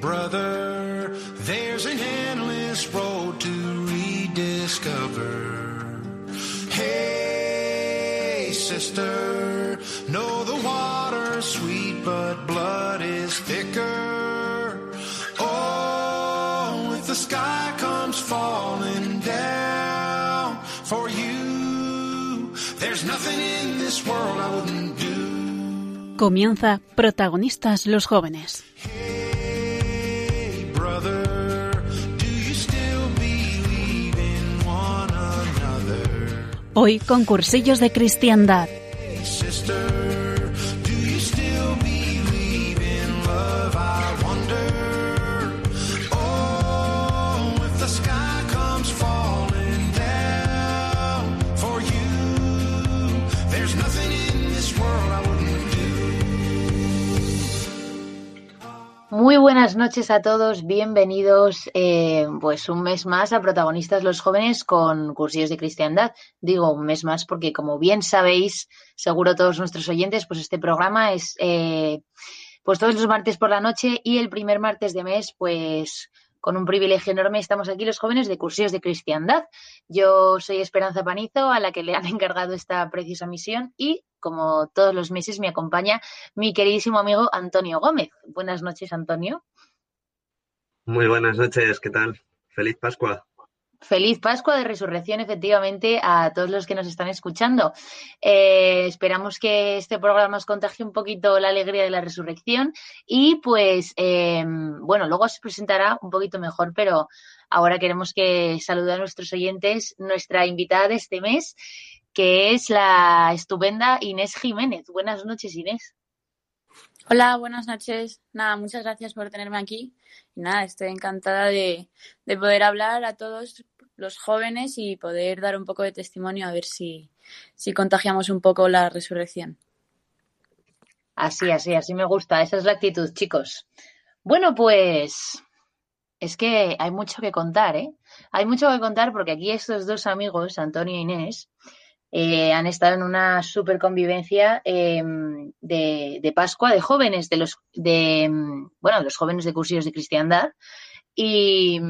brother, there's an endless road to rediscover. Hey, sister, know the water's sweet, but blood is thicker. Oh, if the sky comes falling down for you, there's nothing in this world I wouldn't do. Comienza Protagonistas los jóvenes. Hoy con cursillos de cristiandad. Muy buenas noches a todos, bienvenidos eh, pues un mes más a Protagonistas los Jóvenes con Cursillos de Cristiandad. Digo un mes más porque como bien sabéis, seguro todos nuestros oyentes, pues este programa es eh, pues todos los martes por la noche y el primer martes de mes pues con un privilegio enorme estamos aquí los jóvenes de Cursillos de Cristiandad. Yo soy Esperanza Panizo, a la que le han encargado esta preciosa misión y como todos los meses me acompaña mi queridísimo amigo Antonio Gómez. Buenas noches, Antonio. Muy buenas noches, ¿qué tal? Feliz Pascua. Feliz Pascua de Resurrección, efectivamente, a todos los que nos están escuchando. Eh, esperamos que este programa os contagie un poquito la alegría de la resurrección y pues, eh, bueno, luego se presentará un poquito mejor, pero ahora queremos que saludar a nuestros oyentes, nuestra invitada de este mes, que es la estupenda Inés Jiménez. Buenas noches, Inés. Hola, buenas noches. Nada, muchas gracias por tenerme aquí. Nada, estoy encantada de, de poder hablar a todos los jóvenes y poder dar un poco de testimonio a ver si, si contagiamos un poco la resurrección. Así, así, así me gusta. Esa es la actitud, chicos. Bueno, pues es que hay mucho que contar, ¿eh? Hay mucho que contar porque aquí estos dos amigos, Antonio e Inés, eh, han estado en una super convivencia eh, de, de, Pascua de jóvenes, de los de bueno, los jóvenes de cursillos de cristiandad. Y,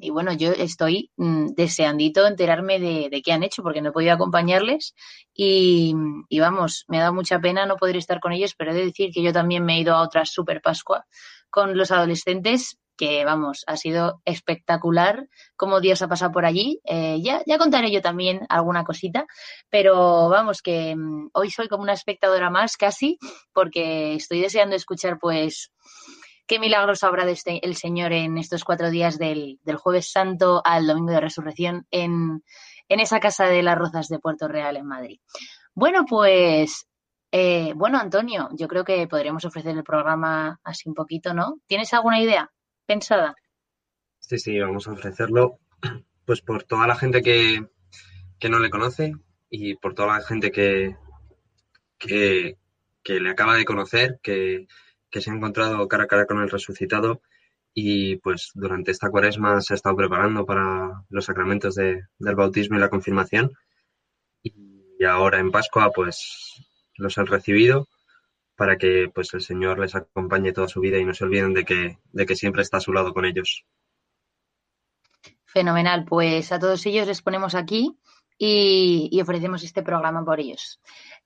y bueno, yo estoy mm, deseandito enterarme de, de, qué han hecho porque no he podido acompañarles y, y, vamos, me ha dado mucha pena no poder estar con ellos, pero he de decir que yo también me he ido a otra super Pascua con los adolescentes que vamos, ha sido espectacular cómo Dios ha pasado por allí. Eh, ya, ya contaré yo también alguna cosita, pero vamos, que um, hoy soy como una espectadora más casi, porque estoy deseando escuchar pues qué milagros habrá de este, el Señor en estos cuatro días del, del jueves santo al domingo de resurrección en, en, esa casa de las Rozas de Puerto Real en Madrid. Bueno, pues eh, bueno, Antonio, yo creo que podríamos ofrecer el programa así un poquito, ¿no? ¿Tienes alguna idea? Pensada. Sí, sí, vamos a ofrecerlo pues por toda la gente que, que no le conoce y por toda la gente que, que, le acaba de conocer, que, que, se ha encontrado cara a cara con el resucitado y pues durante esta cuaresma se ha estado preparando para los sacramentos de, del bautismo y la confirmación y ahora en Pascua pues los han recibido para que pues el Señor les acompañe toda su vida y no se olviden de que, de que siempre está a su lado con ellos. Fenomenal, pues a todos ellos les ponemos aquí y, ofrecemos este programa por ellos.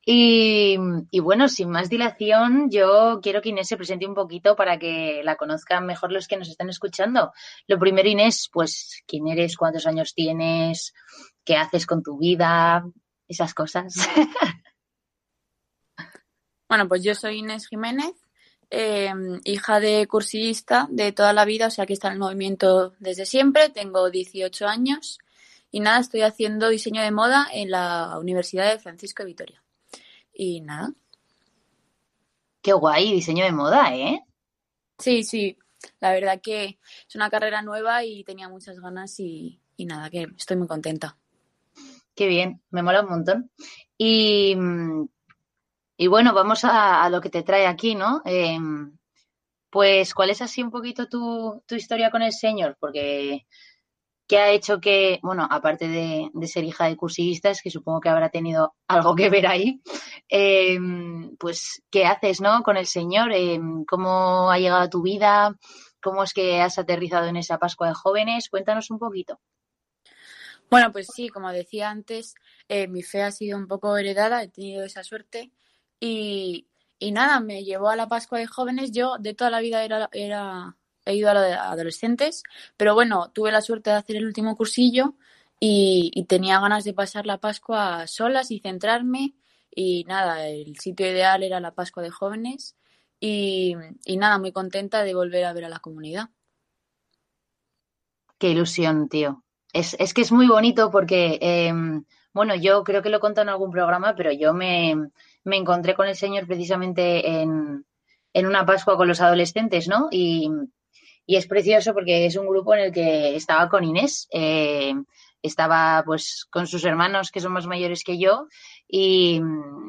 Y, y, bueno, sin más dilación, yo quiero que Inés se presente un poquito para que la conozcan mejor los que nos están escuchando. Lo primero, Inés, pues quién eres, cuántos años tienes, qué haces con tu vida, esas cosas. Bueno, pues yo soy Inés Jiménez, eh, hija de cursillista de toda la vida, o sea que está en el movimiento desde siempre, tengo 18 años y nada, estoy haciendo diseño de moda en la Universidad de Francisco de Vitoria. Y nada. Qué guay, diseño de moda, ¿eh? Sí, sí, la verdad que es una carrera nueva y tenía muchas ganas y, y nada, que estoy muy contenta. Qué bien, me mola un montón. Y y bueno, vamos a, lo que te trae aquí, ¿no? Eh, pues, ¿cuál es así un poquito tu, tu, historia con el Señor? Porque, ¿qué ha hecho que, bueno, aparte de, ser hija de cursillistas, que supongo que habrá tenido algo que ver ahí, eh, pues, ¿qué haces, no? Con el Señor, eh, ¿cómo ha llegado a tu vida? cómo es que has aterrizado en esa Pascua de jóvenes. Cuéntanos un poquito. Bueno, pues sí, como decía antes, eh, mi fe ha sido un poco heredada, he tenido esa suerte y, y nada, me llevó a la Pascua de jóvenes. Yo de toda la vida era, era, he ido a la de adolescentes, pero bueno, tuve la suerte de hacer el último cursillo y, tenía ganas de pasar la Pascua solas y centrarme y nada, el sitio ideal era la Pascua de jóvenes y, y nada, muy contenta de volver a ver a la comunidad. Qué ilusión, tío. Es, es que es muy bonito porque, eh, bueno, yo creo que lo he contado en algún programa, pero yo me, me encontré con el Señor precisamente en, en una Pascua con los adolescentes, ¿no? Y, y es precioso porque es un grupo en el que estaba con Inés, eh, estaba pues con sus hermanos que son más mayores que yo y,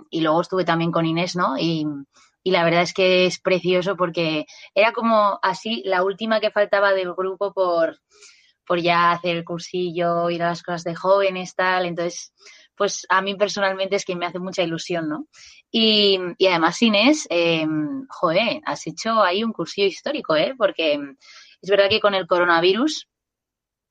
y luego estuve también con Inés, ¿no? Y, y la verdad es que es precioso porque era como así la última que faltaba del grupo por, por ya hacer el cursillo, ir a las cosas de jóvenes, tal. Entonces, pues a mí personalmente es que me hace mucha ilusión, ¿no? Y, y además, Inés, eh, joder, has hecho ahí un cursillo histórico, ¿eh? Porque es verdad que con el coronavirus,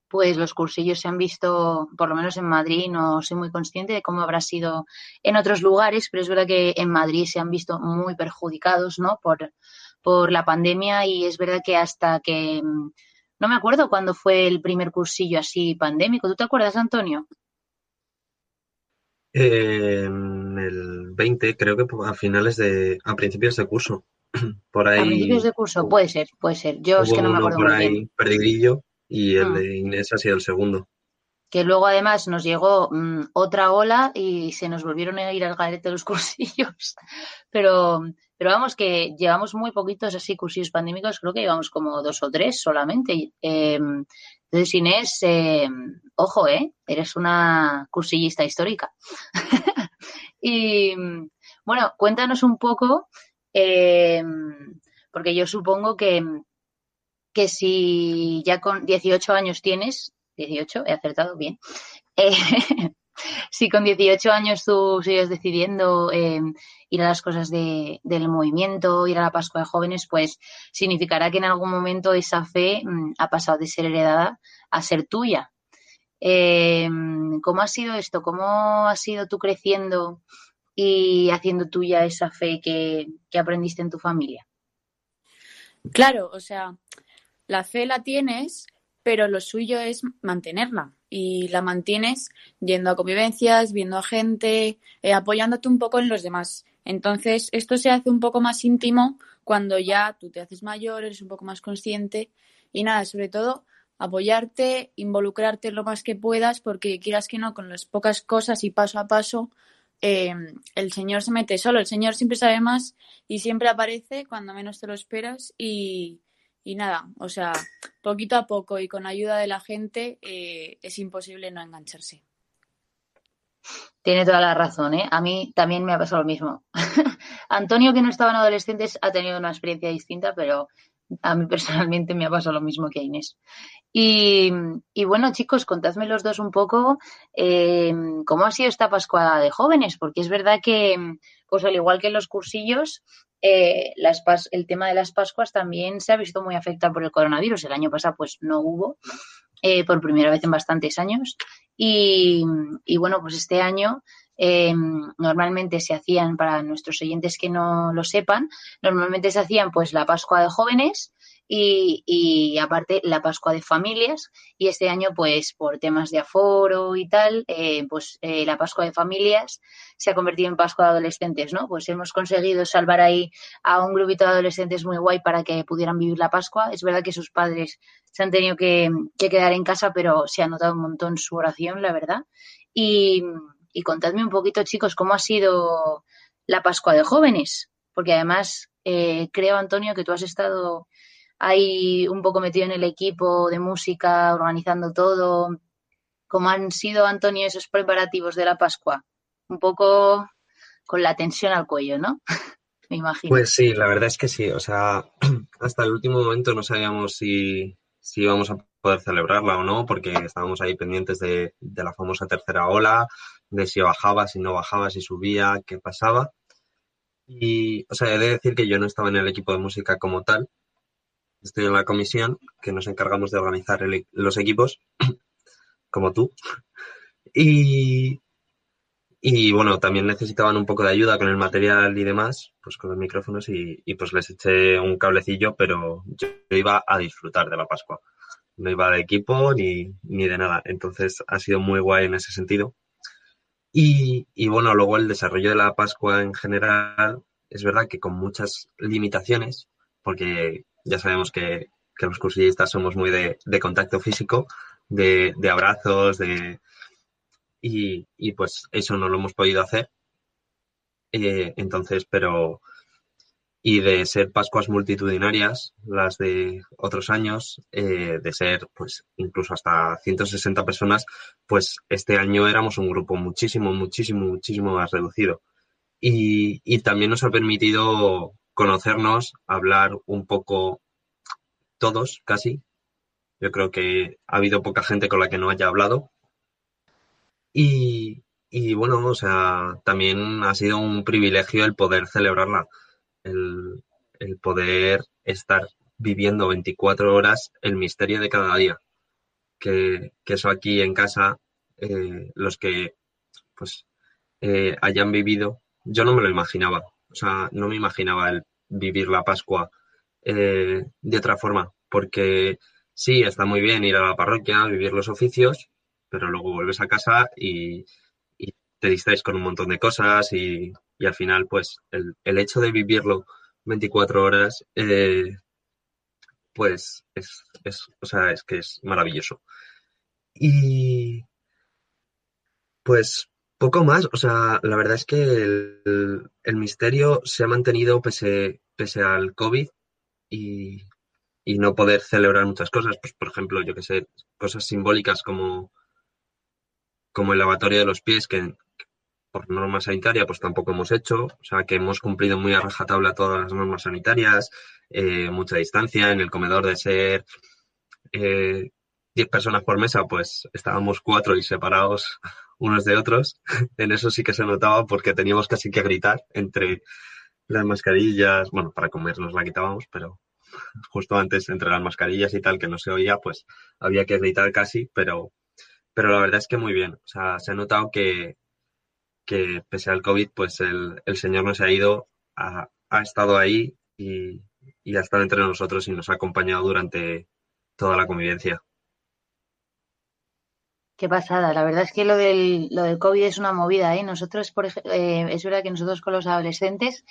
pues los cursillos se han visto, por lo menos en Madrid, no soy muy consciente de cómo habrá sido en otros lugares, pero es verdad que en Madrid se han visto muy perjudicados, ¿no? Por, por la pandemia y es verdad que hasta que, no me acuerdo cuándo fue el primer cursillo así pandémico. ¿Tú te acuerdas, Antonio? Eh, en el 20, creo que a finales de, a principios de curso. Por ahí. A principios de curso, puede ser, puede ser. Yo es que no me acuerdo por muy ahí bien. y el Mm. de Inés ha sido el segundo. Que luego además nos llegó mm, otra ola y se nos volvieron a ir al garete los cursillos. Pero, pero vamos, que llevamos muy poquitos así cursillos pandémicos, creo que llevamos como dos o tres solamente. Eh, entonces, Inés, eh, ojo, ¿eh? Eres una cursillista histórica. y bueno, cuéntanos un poco, eh, porque yo supongo que, que si ya con 18 años tienes, 18, he acertado bien, eh, si con 18 años tú sigues decidiendo eh, ir a las cosas de, del movimiento, ir a la Pascua de Jóvenes, pues significará que en algún momento esa fe mm, ha pasado de ser heredada a ser tuya. Eh, ¿Cómo ha sido esto? ¿Cómo has sido tú creciendo y haciendo tuya esa fe que, que aprendiste en tu familia? Claro, o sea, la fe la tienes, pero lo suyo es mantenerla. Y la mantienes yendo a convivencias, viendo a gente, eh, apoyándote un poco en los demás. Entonces, esto se hace un poco más íntimo cuando ya tú te haces mayor, eres un poco más consciente. Y nada, sobre todo, apoyarte, involucrarte lo más que puedas, porque quieras que no, con las pocas cosas y paso a paso, eh, el Señor se mete solo. El Señor siempre sabe más y siempre aparece cuando menos te lo esperas y, y nada, o sea, poquito a poco y con ayuda de la gente eh, es imposible no engancharse. Tiene toda la razón, ¿eh? A mí también me ha pasado lo mismo. Antonio, que no estaba en adolescentes, ha tenido una experiencia distinta, pero a mí personalmente me ha pasado lo mismo que a Inés. Y, y bueno, chicos, contadme los dos un poco eh, cómo ha sido esta Pascua de jóvenes, porque es verdad que, pues al igual que en los cursillos, eh, las el tema de las Pascuas también se ha visto muy afectado por el coronavirus. El año pasado, pues no hubo, eh, por primera vez en bastantes años. Y, y bueno, pues este año eh, normalmente se hacían, para nuestros oyentes que no lo sepan, normalmente se hacían pues la Pascua de jóvenes y, y aparte la Pascua de familias y este año pues por temas de aforo y tal, eh, pues eh, la Pascua de familias se ha convertido en Pascua de adolescentes, ¿no? Pues hemos conseguido salvar ahí a un grupito de adolescentes muy guay para que pudieran vivir la Pascua. Es verdad que sus padres se han tenido que, que quedar en casa, pero se ha notado un montón su oración, la verdad. Y, contadme un poquito, chicos, cómo ha sido la Pascua de jóvenes, porque además eh, creo, Antonio, que tú has estado ahí un poco metido en el equipo de música, organizando todo. ¿Cómo han sido, Antonio, esos preparativos de la Pascua? Un poco con la tensión al cuello, ¿no? Me imagino. Pues sí, la verdad es que sí. O sea, hasta el último momento no sabíamos si, si íbamos a poder celebrarla o no, porque estábamos ahí pendientes de, de la famosa tercera ola, de si bajaba, si no bajaba, si subía, qué pasaba. Y, o sea, he de decir que yo no estaba en el equipo de música como tal, estoy en la comisión que nos encargamos de organizar el- los equipos, como tú. Y, y bueno, también necesitaban un poco de ayuda con el material y demás, pues con los micrófonos y, y pues les eché un cablecillo, pero yo iba a disfrutar de la Pascua. No iba de equipo ni, ni de nada. Entonces ha sido muy guay en ese sentido. Y, y bueno, luego el desarrollo de la Pascua en general es verdad que con muchas limitaciones, porque ya sabemos que, que los cursillistas somos muy de, de contacto físico, de, de abrazos, de y, y, pues eso no lo hemos podido hacer. Eh, entonces, pero y de ser Pascuas multitudinarias, las de otros años, eh, de ser pues incluso hasta 160 personas, pues este año éramos un grupo muchísimo, muchísimo, muchísimo más reducido. Y, y también nos ha permitido conocernos, hablar un poco todos, casi. Yo creo que ha habido poca gente con la que no haya hablado. Y, y bueno, o sea, también ha sido un privilegio el poder celebrarla, el, el poder estar viviendo 24 horas el misterio de cada día. Que, que eso aquí en casa, eh, los que pues eh, hayan vivido, yo no me lo imaginaba. O sea, no me imaginaba el vivir la Pascua eh, de otra forma, porque sí, está muy bien ir a la parroquia, vivir los oficios, pero luego vuelves a casa y, te distraes con un montón de cosas y, al final, pues, el, el, hecho de vivirlo 24 horas, eh, pues, es, es, o sea, es que es maravilloso. Y, pues, poco más, o sea, la verdad es que el, el misterio se ha mantenido pese, pese al COVID y, y no poder celebrar muchas cosas, pues, por ejemplo, yo que sé, cosas simbólicas como como el lavatorio de los pies, que por norma sanitaria pues tampoco hemos hecho, o sea que hemos cumplido muy a rajatabla todas las normas sanitarias, eh, mucha distancia en el comedor de ser eh, 10 personas por mesa, pues estábamos cuatro y separados unos de otros. en eso sí que se notaba porque teníamos casi que gritar entre las mascarillas, bueno, para comer nos la quitábamos, pero justo antes entre las mascarillas y tal que no se oía, pues había que gritar casi, pero pero la verdad es que muy bien. O sea, se ha notado que, que pese al COVID, pues el, el Señor nos ha ido, ha, ha estado ahí y, y, ha estado entre nosotros y nos ha acompañado durante toda la convivencia. Qué pasada, la verdad es que lo del, lo del COVID es una movida, ¿eh? Nosotros, por eh, es verdad que nosotros con los adolescentes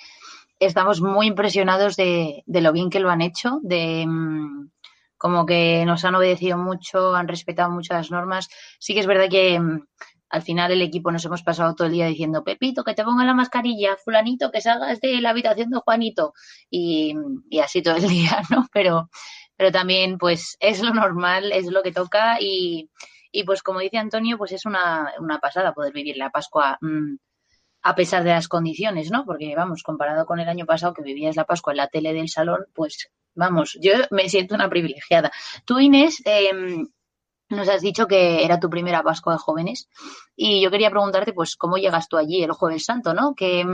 estamos muy impresionados de, de lo bien que lo han hecho, de, mmm, como que nos han obedecido mucho, han respetado mucho las normas. Sí que es verdad que mmm, al final el equipo nos hemos pasado todo el día diciendo, Pepito, que te ponga la mascarilla, fulanito, que salgas de la habitación de Juanito. Y, y así todo el día, ¿no? Pero, pero también, pues, es lo normal, es lo que toca y, y pues como dice Antonio, pues es una, una pasada poder vivir la Pascua mmm, a pesar de las condiciones, ¿no? Porque, vamos, comparado con el año pasado que vivías la Pascua en la tele del salón, pues vamos, yo me siento una privilegiada. Tú, Inés, eh, nos has dicho que era tu primera Pascua de jóvenes y yo quería preguntarte, pues, ¿cómo llegas tú allí el Jueves Santo, no? ¿Qué,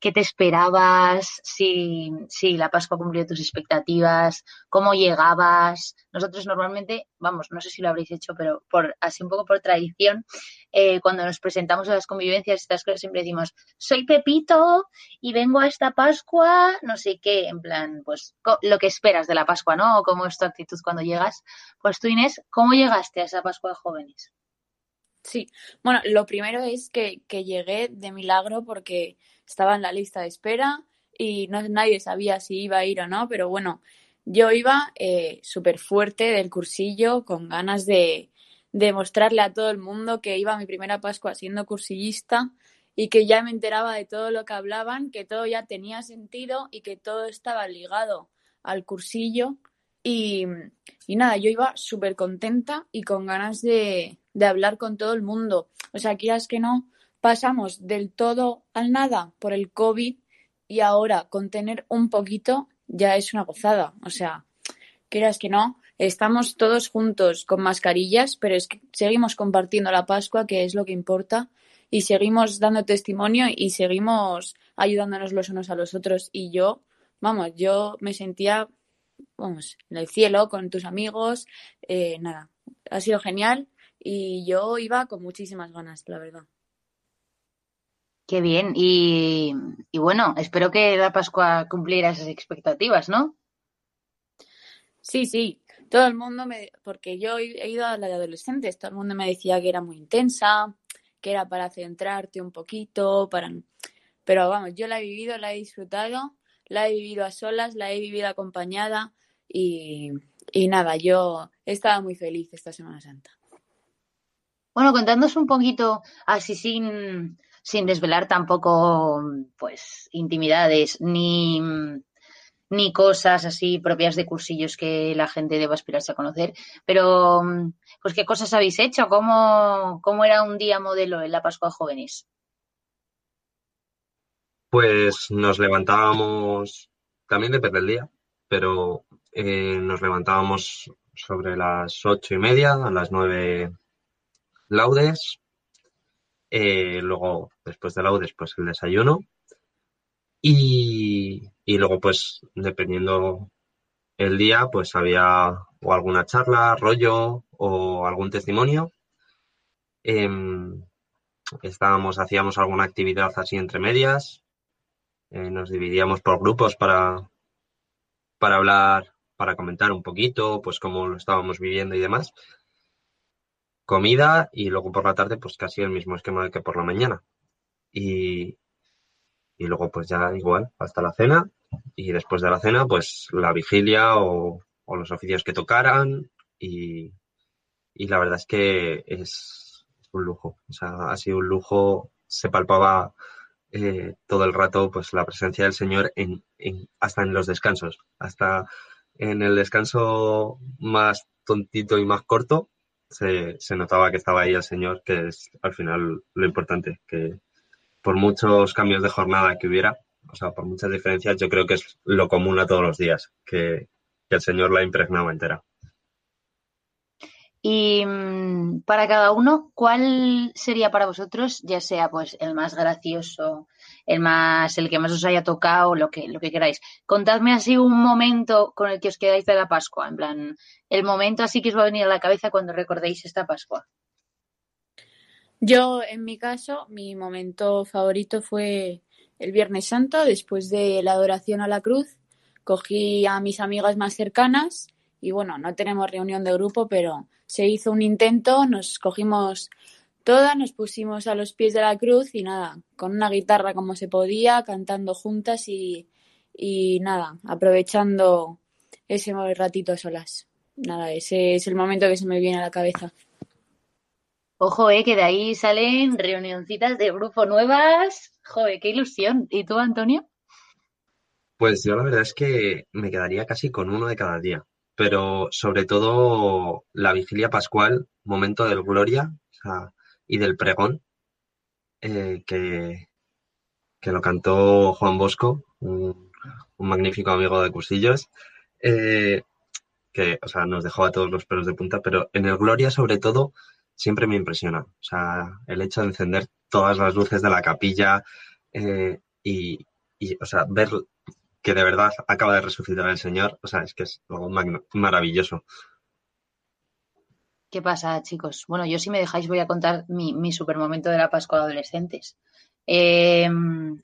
qué te esperabas? Si, la Pascua cumplió tus expectativas, ¿cómo llegabas? Nosotros normalmente, vamos, no sé si lo habréis hecho, pero por así un poco por tradición, eh, cuando nos presentamos a las convivencias, estas cosas siempre decimos, soy Pepito y vengo a esta Pascua, no sé qué, en plan, pues lo que esperas de la Pascua, ¿no? O cómo es tu actitud cuando llegas. Pues tú, Inés, ¿cómo llegaste a esa Pascua de jóvenes? Sí, bueno, lo primero es que, que llegué de milagro porque estaba en la lista de espera y no, nadie sabía si iba a ir o no, pero bueno, yo iba eh, súper fuerte del cursillo, con ganas de, de mostrarle a todo el mundo que iba a mi primera Pascua siendo cursillista y que ya me enteraba de todo lo que hablaban, que todo ya tenía sentido y que todo estaba ligado al cursillo. Y, y nada, yo iba súper contenta y con ganas de, de, hablar con todo el mundo. O sea, quieras que no, pasamos del todo al nada por el COVID y ahora con tener un poquito ya es una gozada. O sea, quieras que no, estamos todos juntos con mascarillas, pero es que seguimos compartiendo la Pascua, que es lo que importa, y seguimos dando testimonio y seguimos ayudándonos los unos a los otros. Y yo, vamos, yo me sentía vamos, en el cielo con tus amigos, eh, nada, ha sido genial y yo iba con muchísimas ganas, la verdad. Qué bien. Y, y bueno, espero que la Pascua cumpliera esas expectativas, ¿no? Sí, sí, todo el mundo me, porque yo he ido a la de adolescentes, todo el mundo me decía que era muy intensa, que era para centrarte un poquito, para, pero vamos, yo la he vivido, la he disfrutado, la he vivido a solas, la he vivido acompañada y, y nada, yo estaba muy feliz esta Semana Santa. Bueno, contándonos un poquito, así sin, sin desvelar tampoco, pues, intimidades, ni, ni cosas así propias de cursillos que la gente deba aspirarse a conocer, pero, pues, ¿qué cosas habéis hecho? ¿Cómo, cómo era un día modelo en la Pascua Jóvenes? Pues nos levantábamos, también depende del día, pero eh, nos levantábamos sobre las ocho y media, a las nueve laudes, eh, luego después de laudes pues el desayuno y, y luego pues dependiendo el día pues había o alguna charla, rollo o algún testimonio. Em, estábamos, hacíamos alguna actividad así entre medias, eh, nos dividíamos por grupos para, para hablar, para comentar un poquito, pues cómo lo estábamos viviendo y demás. Comida y luego por la tarde, pues casi el mismo esquema que por la mañana. Y, y luego pues ya igual, hasta la cena. Y después de la cena, pues la vigilia o, o los oficios que tocaran. Y, y la verdad es que es un lujo. O sea, ha sido un lujo. Se palpaba eh, todo el rato pues la presencia del Señor en, en, hasta en los descansos, hasta en el descanso más tontito y más corto se, se, notaba que estaba ahí el Señor, que es al final lo importante, que por muchos cambios de jornada que hubiera, o sea, por muchas diferencias, yo creo que es lo común a todos los días, que, que el Señor la impregnaba entera. Y mmm, para cada uno, ¿cuál sería para vosotros, ya sea pues el más gracioso, el más, el que más os haya tocado, lo que, lo que queráis? Contadme así un momento con el que os quedáis de la Pascua, en plan, el momento así que os va a venir a la cabeza cuando recordéis esta Pascua. Yo, en mi caso, mi momento favorito fue el Viernes Santo, después de la adoración a la cruz. Cogí a mis amigas más cercanas y bueno, no tenemos reunión de grupo, pero se hizo un intento, nos cogimos todas, nos pusimos a los pies de la cruz y nada, con una guitarra como se podía, cantando juntas y, y nada, aprovechando ese ratito a solas. Nada, ese es el momento que se me viene a la cabeza. Ojo, eh, que de ahí salen reunioncitas de grupo nuevas. Joder, qué ilusión. ¿Y tú, Antonio? Pues yo la verdad es que me quedaría casi con uno de cada día pero sobre todo la vigilia pascual, momento del gloria o sea, y del pregón, eh, que, que, lo cantó Juan Bosco, un, magnífico amigo de Cursillos, eh, que o sea, nos dejó a todos los pelos de punta, pero en el gloria sobre todo siempre me impresiona. O sea, el hecho de encender todas las luces de la capilla eh, y, y, o sea, ver que de verdad acaba de resucitar el Señor, o sea, es que es algo maravilloso. ¿Qué pasa, chicos? Bueno, yo si me dejáis voy a contar mi, mi super momento de la Pascua de adolescentes. Eh,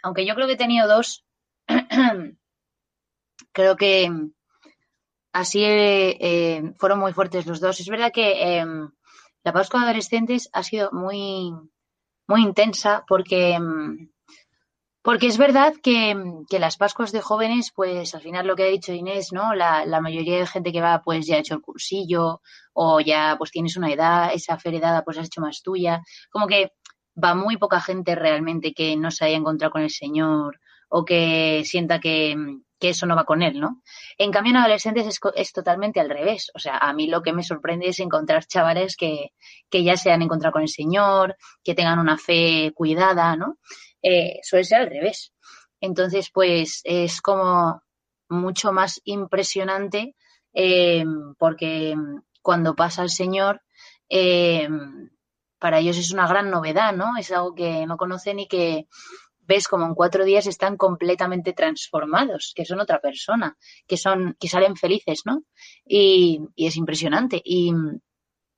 aunque yo creo que he tenido dos, creo que así eh, fueron muy fuertes los dos. Es verdad que eh, la Pascua de adolescentes ha sido muy, muy intensa porque porque es verdad que, las Pascuas de jóvenes, pues al final lo que ha dicho Inés, ¿no? La, mayoría de gente que va, pues ya ha hecho el cursillo, o ya pues tienes una edad, esa feredada pues has hecho más tuya. Como que va muy poca gente realmente que no se haya encontrado con el Señor, o que sienta que, que eso no va con él, ¿no? En cambio, en adolescentes es, es, totalmente al revés. O sea, a mí lo que me sorprende es encontrar chavales que, que ya se han encontrado con el Señor, que tengan una fe cuidada, ¿no? Eh, suele ser al revés. Entonces, pues es como mucho más impresionante eh, porque cuando pasa el Señor, eh, para ellos es una gran novedad, ¿no? Es algo que no conocen y que ves como en cuatro días están completamente transformados, que son otra persona, que son, que salen felices, ¿no? Y, es impresionante. Y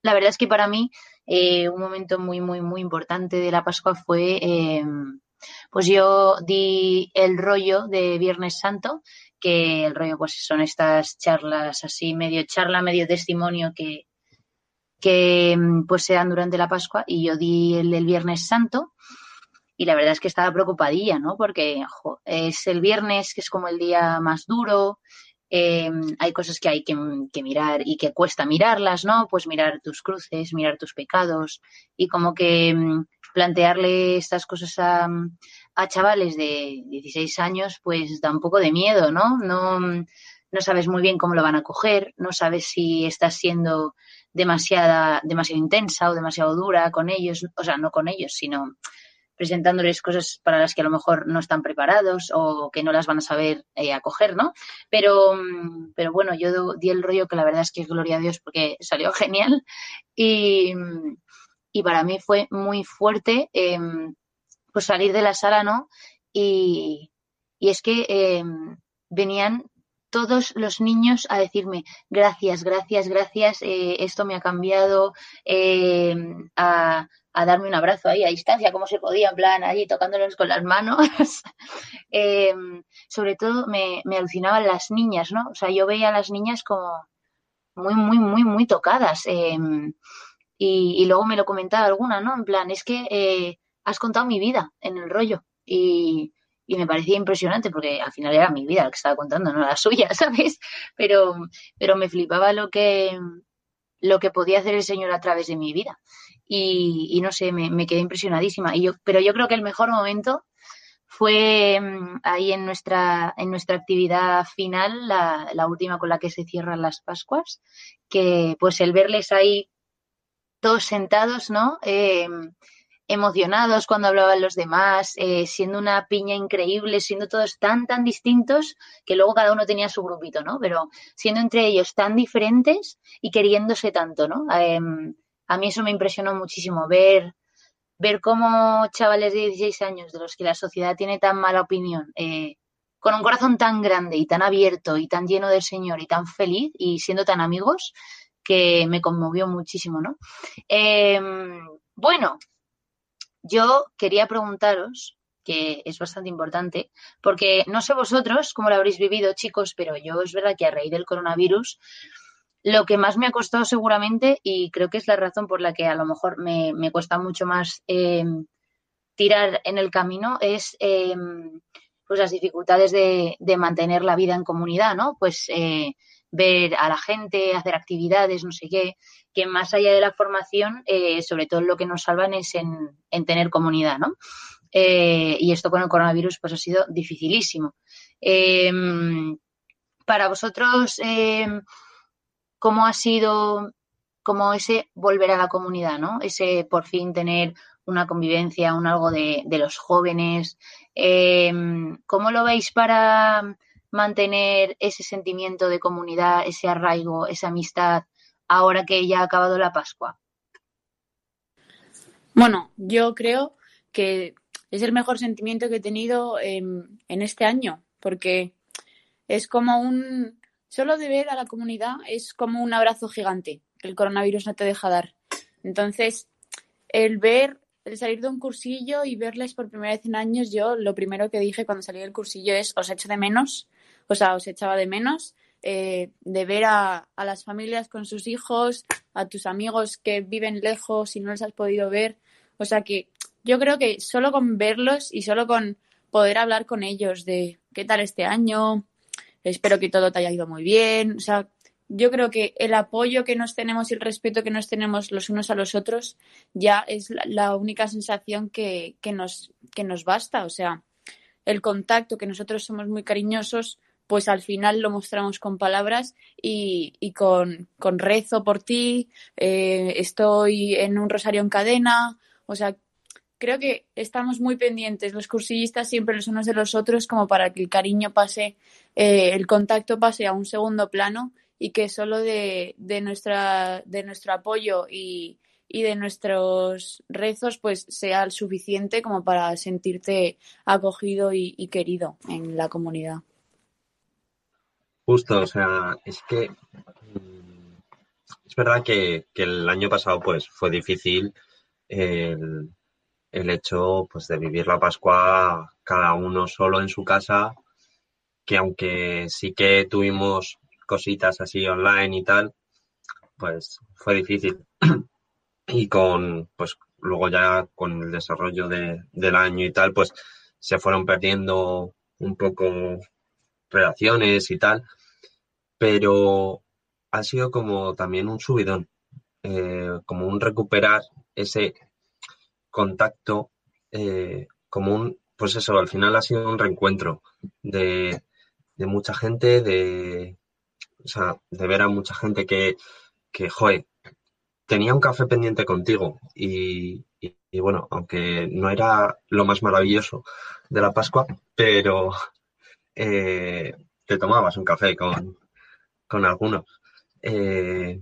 la verdad es que para mí eh, un momento muy, muy, muy importante de la Pascua fue, em, pues yo di el rollo de Viernes Santo, que el rollo pues son estas charlas así, medio charla, medio testimonio que, que pues se dan durante la Pascua y yo di el del Viernes Santo y la verdad es que estaba preocupadilla, ¿no? Porque es el viernes, que es como el día más duro, eh, hay cosas que hay que, mirar y que cuesta mirarlas, ¿no? Pues mirar tus cruces, mirar tus pecados y como que mm, plantearle estas cosas a, a, chavales de 16 años, pues da un poco de miedo, ¿no? No, no sabes muy bien cómo lo van a coger, no sabes si estás siendo demasiada, demasiado intensa o demasiado dura con ellos, o sea, no con ellos, sino presentándoles cosas para las que a lo mejor no están preparados o que no las van a saber eh, acoger, ¿no? Pero, pero bueno, yo di el rollo que la verdad es que gloria a Dios porque salió genial y, y para mí fue muy fuerte em, pues salir de la sala, ¿no? Y, y es que em, venían todos los niños a decirme gracias, gracias, gracias, eh, esto me ha cambiado, em, a, a darme un abrazo ahí a distancia, como se podía, en plan, allí tocándolos con las manos. Sobre todo me, me, alucinaban las niñas, ¿no? O sea, yo veía a las niñas como muy, muy, muy, muy tocadas. Y, y, luego me lo comentaba alguna, ¿no? En plan, es que eh, has contado mi vida en el rollo. Y, y me parecía impresionante porque al final era mi vida la que estaba contando, no la suya, ¿sabes? Pero, pero me flipaba lo que, lo que podía hacer el Señor a través de mi vida y, no sé, me, quedé impresionadísima. Y yo, pero yo creo que el mejor momento fue mm, ahí en nuestra, en nuestra actividad final, la, la, última con la que se cierran las Pascuas, que pues el verles ahí todos sentados, ¿no? Eh, emocionados cuando hablaban los demás, eh, siendo una piña increíble, siendo todos tan, tan distintos, que luego cada uno tenía su grupito, ¿no? Pero siendo entre ellos tan diferentes y queriéndose tanto, ¿no? Em, a mí eso me impresionó muchísimo, ver, ver cómo chavales de 16 años, de los que la sociedad tiene tan mala opinión, eh, con un corazón tan grande y tan abierto y tan lleno del Señor y tan feliz y siendo tan amigos, que me conmovió muchísimo, ¿no? Em, bueno, yo quería preguntaros, que es bastante importante, porque no sé vosotros cómo lo habréis vivido, chicos, pero yo es verdad que a raíz del coronavirus lo que más me ha costado seguramente, y creo que es la razón por la que a lo mejor me, cuesta mucho más em, tirar en el camino, es em, pues las dificultades de, mantener la vida en comunidad, ¿no? Pues eh, ver a la gente, hacer actividades, no sé qué, que más allá de la formación, eh, sobre todo lo que nos salvan es en, tener comunidad, ¿no? Eh, y esto con el coronavirus pues ha sido dificilísimo. Em, para vosotros, cómo ha sido como ese volver a la comunidad, ¿no? Ese por fin tener una convivencia, un algo de, los jóvenes. Em, ¿Cómo lo veis para mantener ese sentimiento de comunidad, ese arraigo, esa amistad, ahora que ya ha acabado la Pascua? Bueno, yo creo que es el mejor sentimiento que he tenido en este año, porque es como un, Solo de ver a la comunidad es como un abrazo gigante que el coronavirus no te deja dar. Entonces, el ver, el salir de un cursillo y verles por primera vez en años, yo lo primero que dije cuando salí del cursillo es os echo de menos, o sea, os echaba de menos eh, de ver a, a, las familias con sus hijos, a tus amigos que viven lejos y no les has podido ver. O sea que yo creo que solo con verlos y solo con poder hablar con ellos de qué tal este año, espero que todo te haya ido muy bien. O sea, yo creo que el apoyo que nos tenemos y el respeto que nos tenemos los unos a los otros ya es la, única sensación que, nos, que nos basta. O sea, el contacto, que nosotros somos muy cariñosos, pues al final lo mostramos con palabras y, y con, con, rezo por ti, eh, estoy en un rosario en cadena, o sea, creo que estamos muy pendientes los cursillistas siempre los unos de los otros como para que el cariño pase, eh, el contacto pase a un segundo plano y que solo de, de, nuestra, de nuestro apoyo y, y de nuestros rezos pues sea suficiente como para sentirte acogido y, y querido en la comunidad. Justo, o sea, es que mm, es verdad que, que el año pasado pues fue difícil el, el hecho pues de vivir la Pascua cada uno solo en su casa, que aunque sí que tuvimos cositas así online y tal, pues fue difícil. y con, pues luego ya con el desarrollo de, del año y tal, pues se fueron perdiendo un poco relaciones y tal, pero ha sido como también un subidón, eh, como un recuperar ese contacto, eh, como un, pues eso, al final ha sido un reencuentro de, de mucha gente, de, o sea, de ver a mucha gente que, que, joder, tenía un café pendiente contigo y, y, y, bueno, aunque no era lo más maravilloso de la Pascua, pero eh, te tomabas un café con, con algunos. Eh,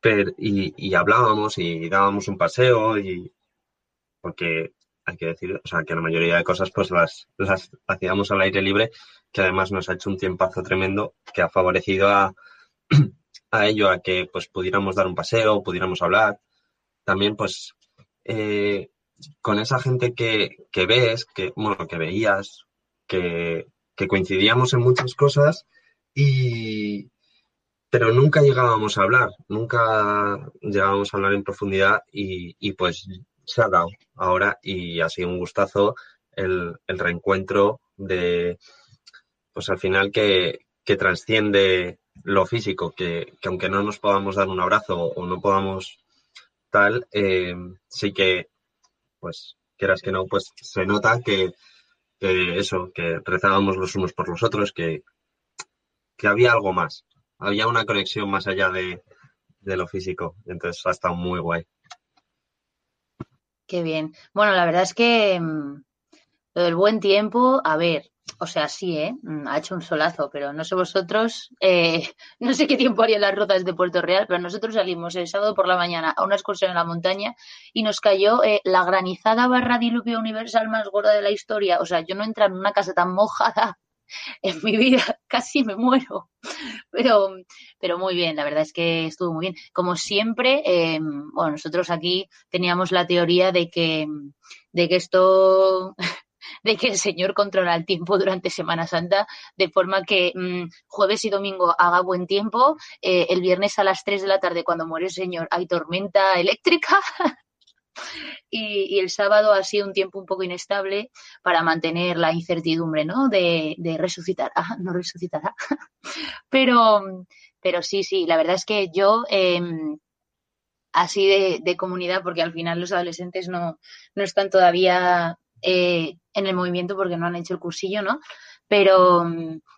pero, y, y, hablábamos y dábamos un paseo y porque hay que decir, o sea, que la mayoría de cosas pues las, las hacíamos al aire libre, que además nos ha hecho un tiempazo tremendo que ha favorecido a, a ello, a que pues pudiéramos dar un paseo, pudiéramos hablar. También pues eh, con esa gente que, que ves, que, bueno, que veías, que, que coincidíamos en muchas cosas y, pero nunca llegábamos a hablar, nunca llegábamos a hablar en profundidad y, y, pues se ha dado ahora y ha sido un gustazo el, el reencuentro de, pues al final que, que trasciende lo físico, que, que, aunque no nos podamos dar un abrazo o no podamos tal, eh, sí que, pues, quieras que no, pues se nota que, que eso, que rezábamos los unos por los otros, que, que había algo más, había una conexión más allá de, de lo físico. Entonces ha estado muy guay. Qué bien. Bueno, la verdad es que mmm, lo del buen tiempo, a ver, o sea, sí, ¿eh? Ha hecho un solazo, pero no sé vosotros, eh, no sé qué tiempo harían las rutas de Puerto Real, pero nosotros salimos el sábado por la mañana a una excursión en la montaña y nos cayó eh, la granizada barra diluvio universal más gorda de la historia. O sea, yo no entro en una casa tan mojada en mi vida, casi me muero. Pero, pero muy bien, la verdad es que estuvo muy bien. Como siempre, eh, bueno, nosotros aquí teníamos la teoría de que, de que esto de que el Señor controla el tiempo durante Semana Santa, de forma que mmm, jueves y domingo haga buen tiempo, eh, el viernes a las 3 de la tarde, cuando muere el Señor, hay tormenta eléctrica. y, el sábado ha sido un tiempo un poco inestable para mantener la incertidumbre, ¿no? De, resucitar. Ah, no resucitará. pero, pero sí, sí, la verdad es que yo. Eh, así de, de, comunidad, porque al final los adolescentes no, no están todavía eh, en el movimiento porque no han hecho el cursillo, ¿no? Pero,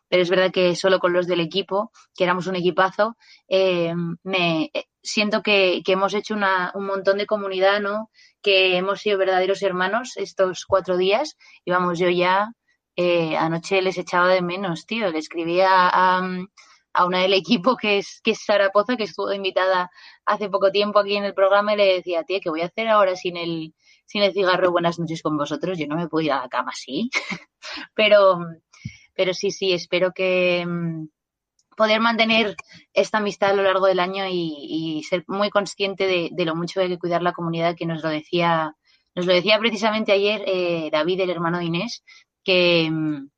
pero es verdad que solo con los del equipo, que éramos un equipazo, eh, me siento que, que hemos hecho una, un montón de comunidad, ¿no? Que hemos sido verdaderos hermanos estos cuatro días y vamos, yo ya eh, anoche les echaba de menos, tío. Le escribía a una del equipo que es, que es Sara Poza, que estuvo invitada hace poco tiempo aquí en el programa y le decía, tía, ¿qué voy a hacer ahora sin el, sin el cigarro? Buenas noches con vosotros. Yo no me puedo ir a la cama así. pero, pero sí, sí, espero que mm, poder mantener esta amistad a lo largo del año y, ser muy consciente de, de, lo mucho que hay que cuidar la comunidad, que nos lo decía, nos lo decía precisamente ayer eh, David, el hermano de Inés, que, mm,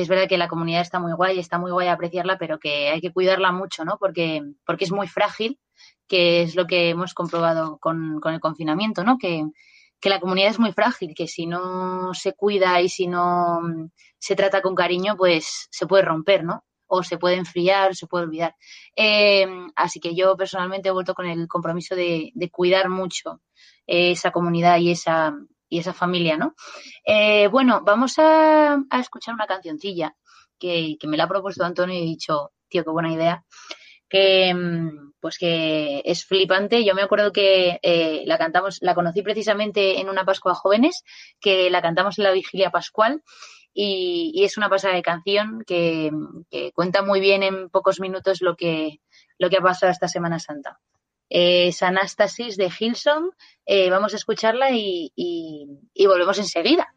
es verdad que la comunidad está muy guay, está muy guay apreciarla, pero que hay que cuidarla mucho, ¿no? Porque, porque es muy frágil, que es lo que hemos comprobado con, el confinamiento, ¿no? Que, que la comunidad es muy frágil, que si no se cuida y si no se trata con cariño, pues se puede romper, ¿no? O se puede enfriar, se puede olvidar. Eh, así que yo personalmente he vuelto con el compromiso de, de cuidar mucho esa comunidad y esa, y esa familia, ¿no? Eh, bueno, vamos a, escuchar una cancioncilla que, que, me la ha propuesto Antonio y he dicho, tío, qué buena idea. Que, pues que es flipante. Yo me acuerdo que eh, la cantamos, la conocí precisamente en una Pascua Jóvenes, que la cantamos en la vigilia pascual. Y, y es una pasada de canción que, que, cuenta muy bien en pocos minutos lo que, lo que ha pasado esta Semana Santa es Anastasis de Hilson. Eh, vamos a escucharla y, volvemos enseguida.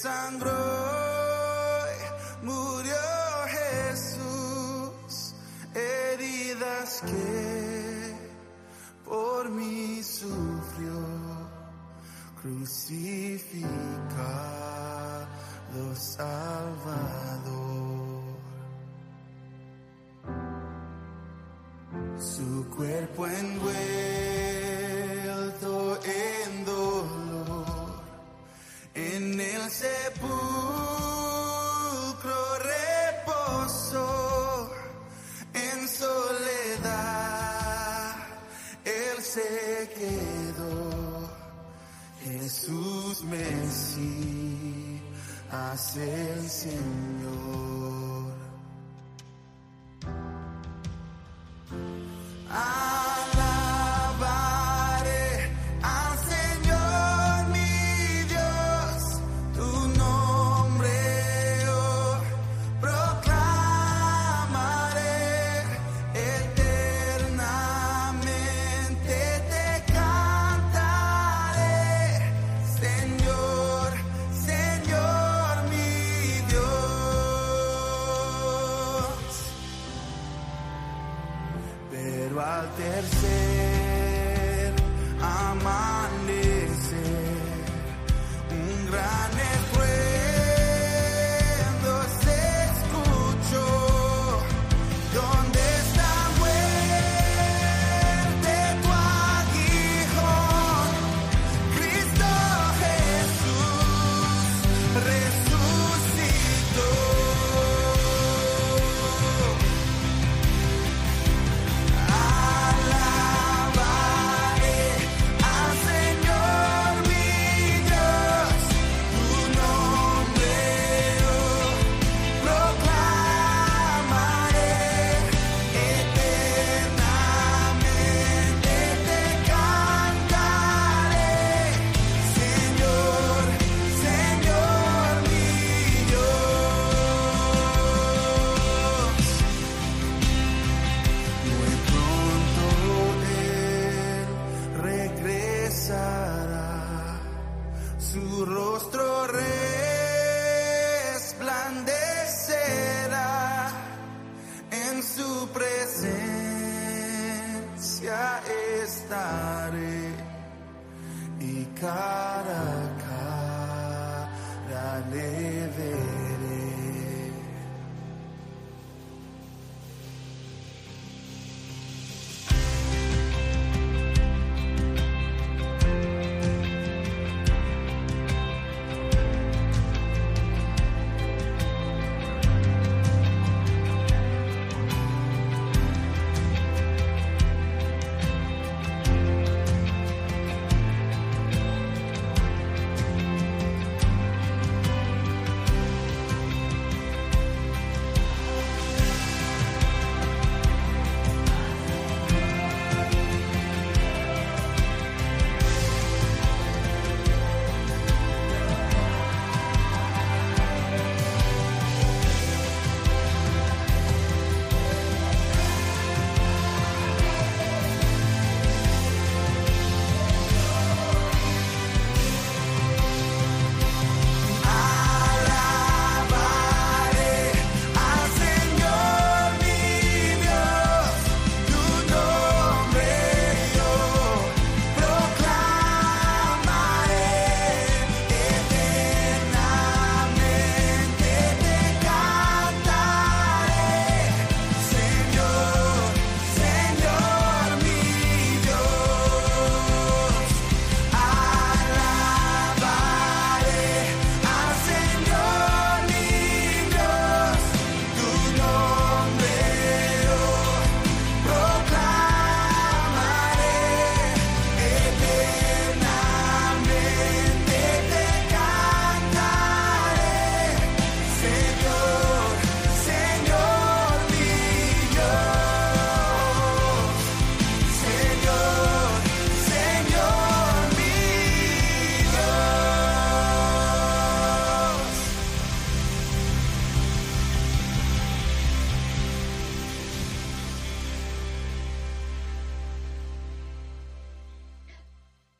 sangró y murió Jesús, heridas que por mí sufrió, crucificado.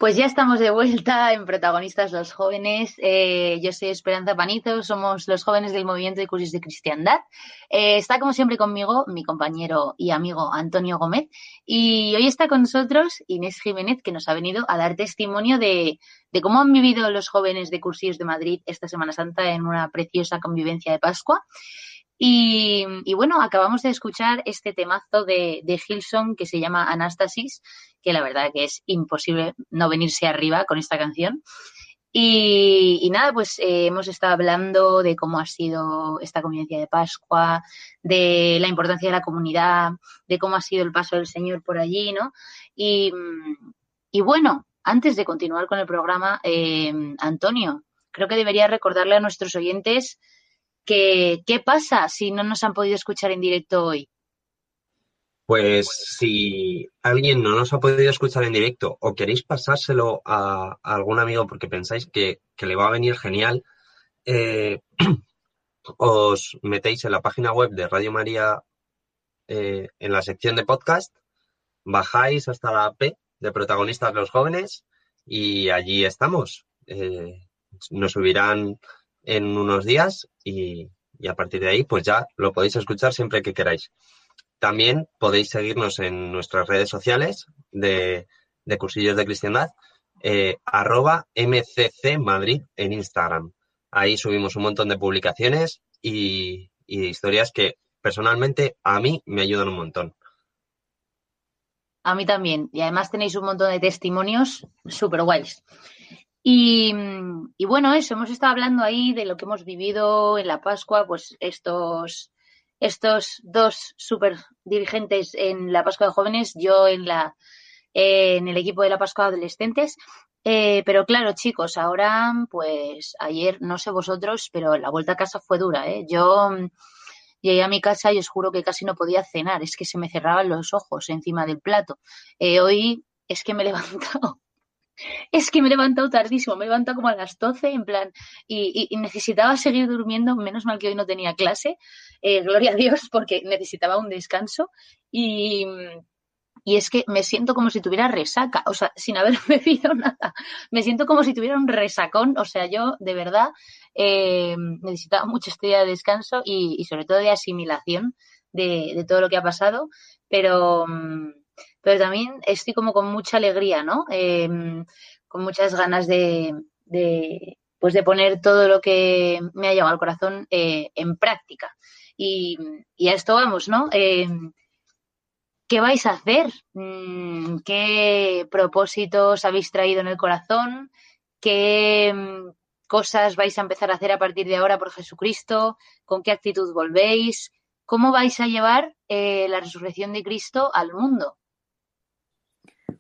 Pues ya estamos de vuelta en Protagonistas los Jóvenes. Eh, yo soy Esperanza Panizo, somos los jóvenes del Movimiento de Cursos de Cristiandad. Eh, está como siempre conmigo mi compañero y amigo Antonio Gómez y hoy está con nosotros Inés Jiménez que nos ha venido a dar testimonio de, de cómo han vivido los jóvenes de Cursillos de Madrid esta Semana Santa en una preciosa convivencia de Pascua. Y, bueno, acabamos de escuchar este temazo de, de Hilson que se llama Anastasis, que la verdad que es imposible no venirse arriba con esta canción. Y, nada, pues eh, hemos estado hablando de cómo ha sido esta convivencia de Pascua, de la importancia de la comunidad, de cómo ha sido el paso del Señor por allí, ¿no? Y, bueno, antes de continuar con el programa, eh, Antonio, creo que debería recordarle a nuestros oyentes ¿qué pasa si no nos han podido escuchar en directo hoy? Pues si alguien no nos ha podido escuchar en directo o queréis pasárselo a, algún amigo porque pensáis que, le va a venir genial, eh, os metéis en la página web de Radio María eh, en la sección de podcast, bajáis hasta la P de protagonistas los jóvenes y allí estamos. Eh, nos subirán en unos días y, a partir de ahí pues ya lo podéis escuchar siempre que queráis. También podéis seguirnos en nuestras redes sociales de, Cursillos de Cristiandad, eh, arroba MCC Madrid en Instagram. Ahí subimos un montón de publicaciones y, y historias que personalmente a mí me ayudan un montón. A mí también. Y además tenéis un montón de testimonios súper guays. Y, bueno, eso, hemos estado hablando ahí de lo que hemos vivido en la Pascua, pues estos, estos dos super dirigentes en la Pascua de Jóvenes, yo en, la, en el equipo de la Pascua de Adolescentes. Eh, pero claro, chicos, ahora, pues ayer, no sé vosotros, pero la vuelta a casa fue dura, ¿eh? Yo llegué a mi casa y os juro que casi no podía cenar, es que se me cerraban los ojos encima del plato. Eh, hoy es que me he levantado es que me he levantado tardísimo, me he levantado como a las 12, en plan, y, necesitaba seguir durmiendo, menos mal que hoy no tenía clase, eh, gloria a Dios, porque necesitaba un descanso, y, es que me siento como si tuviera resaca, o sea, sin haber bebido nada, me siento como si tuviera un resacón, o sea, yo de verdad eh, necesitaba mucho este de descanso y, sobre todo de asimilación de, de, todo lo que ha pasado, pero pero también estoy como con mucha alegría, ¿no? Em, con muchas ganas de, pues de poner todo lo que me ha llegado al corazón eh, en práctica. Y, a esto vamos, ¿no? Em, ¿Qué vais a hacer? Mm, ¿Qué propósitos habéis traído en el corazón? ¿Qué em, cosas vais a empezar a hacer a partir de ahora por Jesucristo? ¿Con qué actitud volvéis? ¿Cómo vais a llevar eh, la resurrección de Cristo al mundo?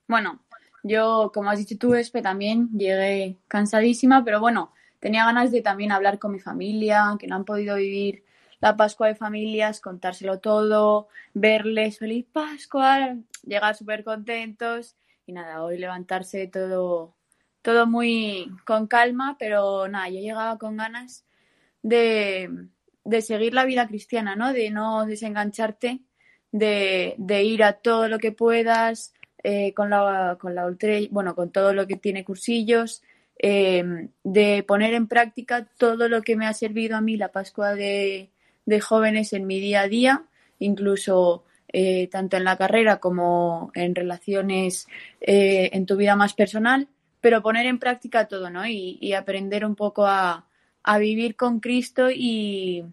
Bueno, yo, como has dicho tú, Espe, también llegué cansadísima, pero bueno, tenía ganas de también hablar con mi familia, que no han podido vivir la Pascua de familias, contárselo todo, verles feliz Pascua, llegar súper contentos y nada, hoy levantarse todo, todo muy con calma, pero nada, yo llegaba con ganas de, de seguir la vida cristiana, ¿no? De no desengancharte, de, de ir a todo lo que puedas, eh, con la, con la bueno, con todo lo que tiene cursillos, eh, de poner en práctica todo lo que me ha servido a mí la Pascua de, jóvenes en mi día a día, incluso eh, tanto en la carrera como en relaciones en tu vida más personal, pero poner en práctica todo, ¿no? Y, aprender un poco a, a vivir con Cristo y,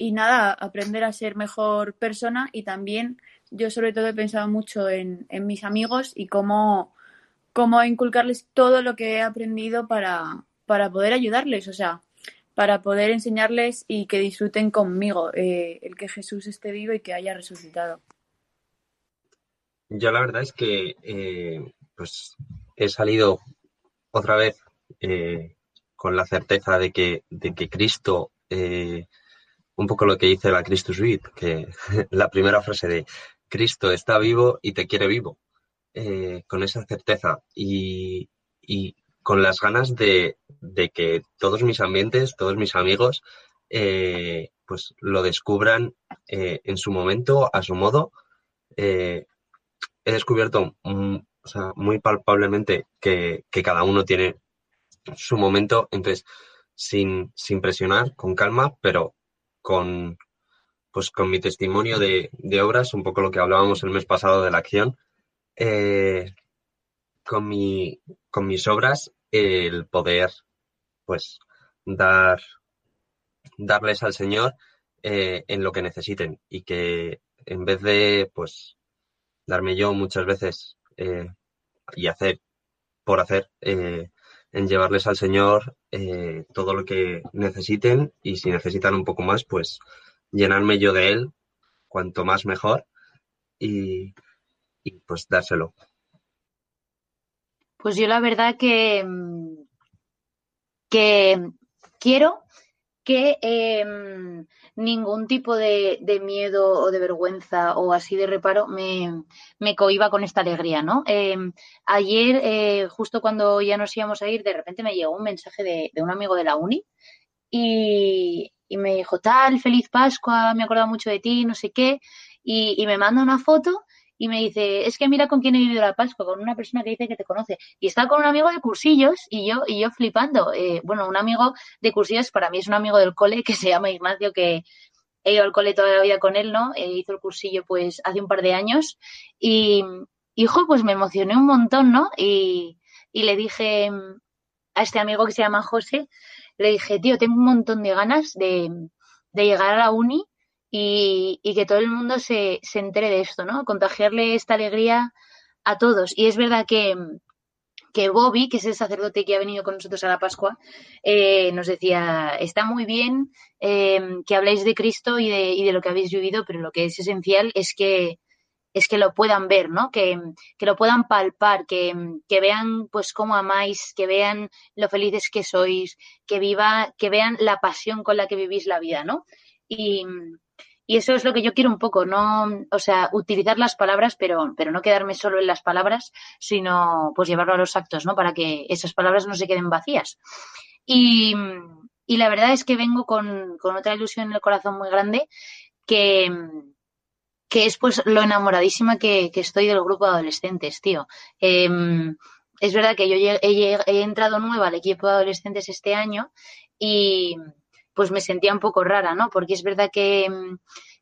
y nada, aprender a ser mejor persona y también yo sobre todo he pensado mucho en, mis amigos y cómo, cómo inculcarles todo lo que he aprendido para, para poder ayudarles, o sea, para poder enseñarles y que disfruten conmigo eh, el que Jesús esté vivo y que haya resucitado. Yo la verdad es que eh, pues he salido otra vez eh, con la certeza de que, de que Cristo, un poco lo que dice la Christus Vit, que la primera frase de Cristo está vivo y te quiere vivo, eh, con esa certeza y, con las ganas de, que todos mis ambientes, todos mis amigos, eh, pues lo descubran eh, en su momento, a su modo. he descubierto o sea, muy palpablemente que, que cada uno tiene su momento, entonces, sin, sin presionar, con calma, pero con, pues con mi testimonio de, de obras, un poco lo que hablábamos el mes pasado de la acción, eh, con, mi, con mis obras, el poder, pues, dar, darles al Señor eh, en lo que necesiten y que en vez de, pues, darme yo muchas veces eh, y hacer por hacer, en llevarles al Señor todo lo que necesiten y si necesitan un poco más, pues llenarme yo de Él, cuanto más mejor y, pues dárselo. Pues yo la verdad que, mm, que quiero que eh, ningún tipo de, miedo o de vergüenza o así de reparo me, me cohiba con esta alegría, ¿no? Eh, ayer, eh, justo cuando ya nos íbamos a ir, de repente me llegó un mensaje de, de un amigo de la uni y, y, me dijo, tal, feliz Pascua, me he mucho de ti, no sé qué, y, y me manda una foto y me dice, es que mira con quién he vivido la Pascua, con una persona que dice que te conoce. Y está con un amigo de cursillos y yo, y yo flipando. Eh, bueno, un amigo de cursillos para mí es un amigo del cole que se llama Ignacio, que he ido al cole toda la vida con él, ¿no? Eh, hizo el cursillo pues hace un par de años y, hijo, pues me emocioné un montón, ¿no? Y, y le dije a este amigo que se llama José, le dije, tío, tengo un montón de ganas de, de llegar a la uni y, y que todo el mundo se, se entere de esto, ¿no? Contagiarle esta alegría a todos. Y es verdad que, que Bobby, que es el sacerdote que ha venido con nosotros a la Pascua, eh, nos decía, está muy bien eh, que habléis de Cristo y de, y de, lo que habéis vivido, pero lo que es esencial es que es que lo puedan ver, ¿no? Que, que lo puedan palpar, que, que, vean pues cómo amáis, que vean lo felices que sois, que viva, que vean la pasión con la que vivís la vida, ¿no? Y, y eso es lo que yo quiero un poco, no, o sea, utilizar las palabras, pero, pero no quedarme solo en las palabras, sino pues llevarlo a los actos, ¿no? Para que esas palabras no se queden vacías. Y, y la verdad es que vengo con, con, otra ilusión en el corazón muy grande, que, que es pues lo enamoradísima que, que estoy del grupo de adolescentes, tío. Eh, es verdad que yo he, he, entrado nueva al equipo de adolescentes este año y, pues me sentía un poco rara, ¿no? Porque es verdad que,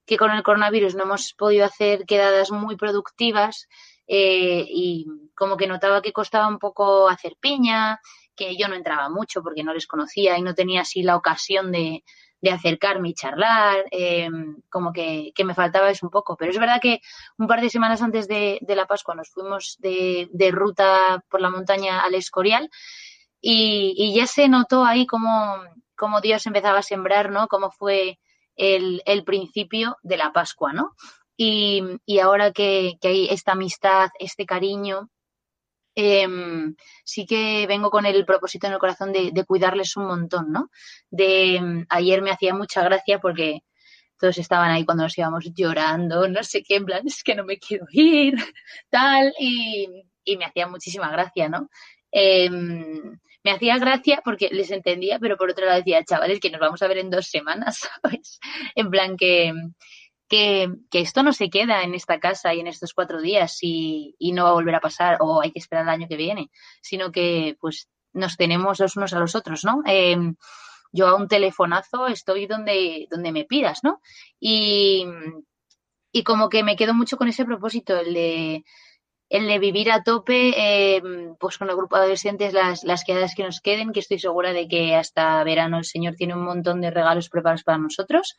que con el coronavirus no hemos podido hacer quedadas muy productivas eh, y como que notaba que costaba un poco hacer piña, que yo no entraba mucho porque no les conocía y no tenía así la ocasión de, de acercarme y charlar, eh, como que, que, me faltaba eso un poco. Pero es verdad que un par de semanas antes de, de la Pascua nos fuimos de, de, ruta por la montaña al Escorial y, y ya se notó ahí como cómo Dios empezaba a sembrar, ¿no? Cómo fue el, el principio de la Pascua, ¿no? Y, y ahora que, que, hay esta amistad, este cariño, eh, sí que vengo con el propósito en el corazón de, cuidarles un montón, ¿no? De ayer me hacía mucha gracia porque todos estaban ahí cuando nos íbamos llorando, no sé qué, en plan, es que no me quiero ir, tal, y, me hacía muchísima gracia, ¿no? Eh, me hacía gracia porque les entendía, pero por otro lado decía, chavales, que nos vamos a ver en dos semanas, ¿sabes? En plan que, que, que esto no se queda en esta casa y en estos cuatro días y, y, no va a volver a pasar o hay que esperar el año que viene, sino que pues nos tenemos los unos a los otros, ¿no? Eh, yo a un telefonazo estoy donde, donde me pidas, ¿no? Y, y como que me quedo mucho con ese propósito, el de el de vivir a tope, eh, pues con el grupo de adolescentes las, las quedadas que nos queden, que estoy segura de que hasta verano el Señor tiene un montón de regalos preparados para nosotros.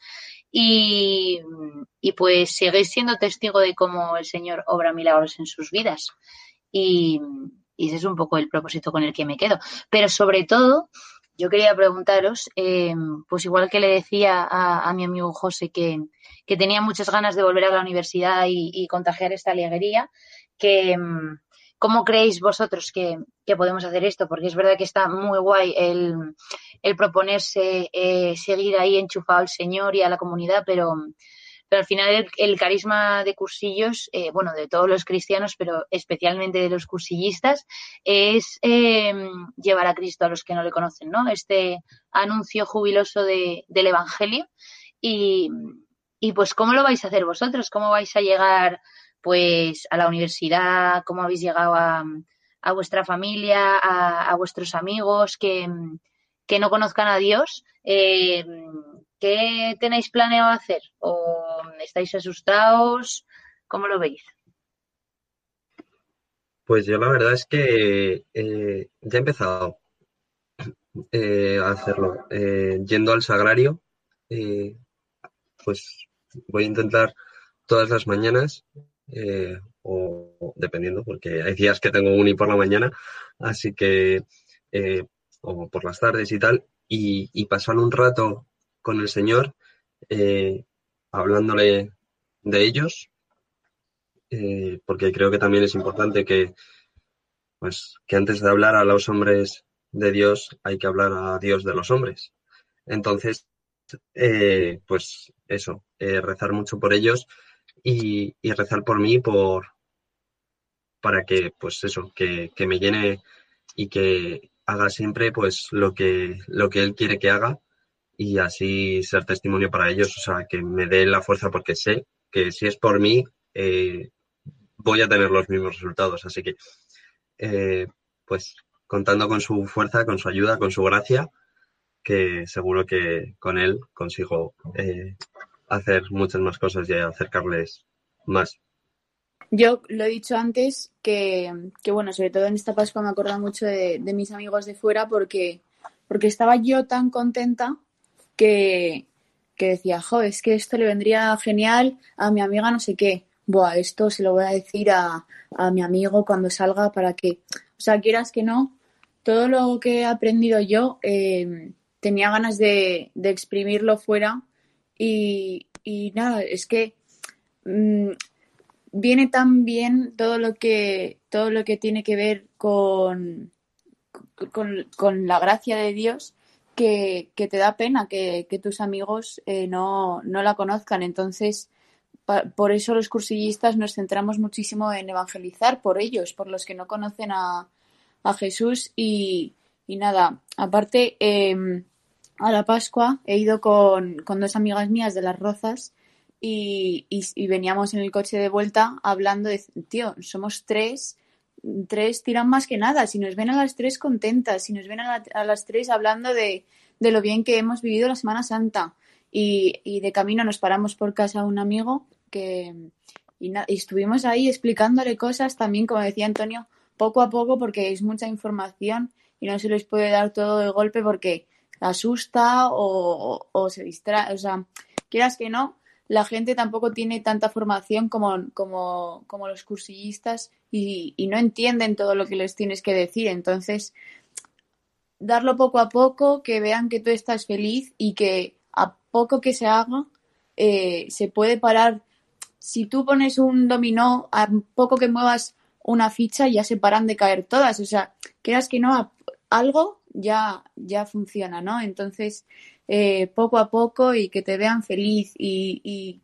Y, y pues seguís siendo testigo de cómo el Señor obra milagros en sus vidas. Y, y ese es un poco el propósito con el que me quedo. Pero sobre todo, yo quería preguntaros, eh, pues igual que le decía a, a mi amigo José que, que, tenía muchas ganas de volver a la universidad y, y contagiar esta alegría, que cómo creéis vosotros que, podemos hacer esto, porque es verdad que está muy guay el, proponerse eh, seguir ahí enchufado al Señor y a la comunidad, pero, al final el, carisma de cursillos, eh, bueno, de todos los cristianos, pero especialmente de los cursillistas, es eh, llevar a Cristo a los que no le conocen, ¿no? Este anuncio jubiloso de, del Evangelio. Y pues, ¿cómo lo vais a hacer vosotros? ¿Cómo vais a llegar pues a la universidad, cómo habéis llegado a, a vuestra familia, a, vuestros amigos que, que, no conozcan a Dios. Eh, ¿Qué tenéis planeado hacer? ¿O estáis asustados? ¿Cómo lo veis? Pues yo la verdad es que eh, ya he empezado eh, a hacerlo. Eh, yendo al sagrario, pues voy a intentar todas las mañanas, eh, o dependiendo, porque hay días que tengo uni por la mañana, así que, eh, o por las tardes y tal, y, pasar un rato con el Señor, eh, hablándole de ellos, porque creo que también es importante que, pues, que antes de hablar a los hombres de Dios hay que hablar a Dios de los hombres. Entonces, pues eso, rezar mucho por ellos y, rezar por mí, por para que, pues eso, que, que, me llene y que haga siempre pues lo que, lo que Él quiere que haga y así ser testimonio para ellos, o sea, que me dé la fuerza porque sé que si es por mí, eh, voy a tener los mismos resultados. Así que, eh, pues contando con su fuerza, con su ayuda, con su gracia, que seguro que con él consigo eh, hacer muchas más cosas y acercarles más. Yo lo he dicho antes que, que bueno, sobre todo en esta Pascua me acuerdo mucho de, de, mis amigos de fuera porque, porque estaba yo tan contenta que, que decía, jo, es que esto le vendría genial a mi amiga no sé qué. Buah, esto se lo voy a decir a, a mi amigo cuando salga para que, o sea, quieras que no, todo lo que he aprendido yo eh, tenía ganas de, de, exprimirlo fuera y, y nada, es que mmm, viene tan bien todo lo que todo lo que tiene que ver con, con, la gracia de Dios que, que te da pena que, que tus amigos eh, no, no, la conozcan. Entonces, por eso los cursillistas nos centramos muchísimo en evangelizar por ellos, por los que no conocen a, a Jesús. Y, y, nada, aparte, eh, a la Pascua he ido con, con, dos amigas mías de las Rozas y, y, veníamos en el coche de vuelta hablando de, tío, somos tres tres tiran más que nada. Si nos ven a las tres contentas, si nos ven a, la, a las tres hablando de, de, lo bien que hemos vivido la Semana Santa y, y de camino nos paramos por casa a un amigo que y, estuvimos ahí explicándole cosas también, como decía Antonio, poco a poco porque es mucha información y no se les puede dar todo de golpe porque asusta o, o, se distrae. O sea, quieras que no, la gente tampoco tiene tanta formación como, como, como los cursillistas y, y, no entienden todo lo que les tienes que decir. Entonces, darlo poco a poco, que vean que tú estás feliz y que a poco que se haga, eh, se puede parar. Si tú pones un dominó, a poco que muevas una ficha, ya se paran de caer todas. O sea, quieras que no, algo ya, ya funciona, ¿no? Entonces, eh, poco a poco y que te vean feliz. Y, y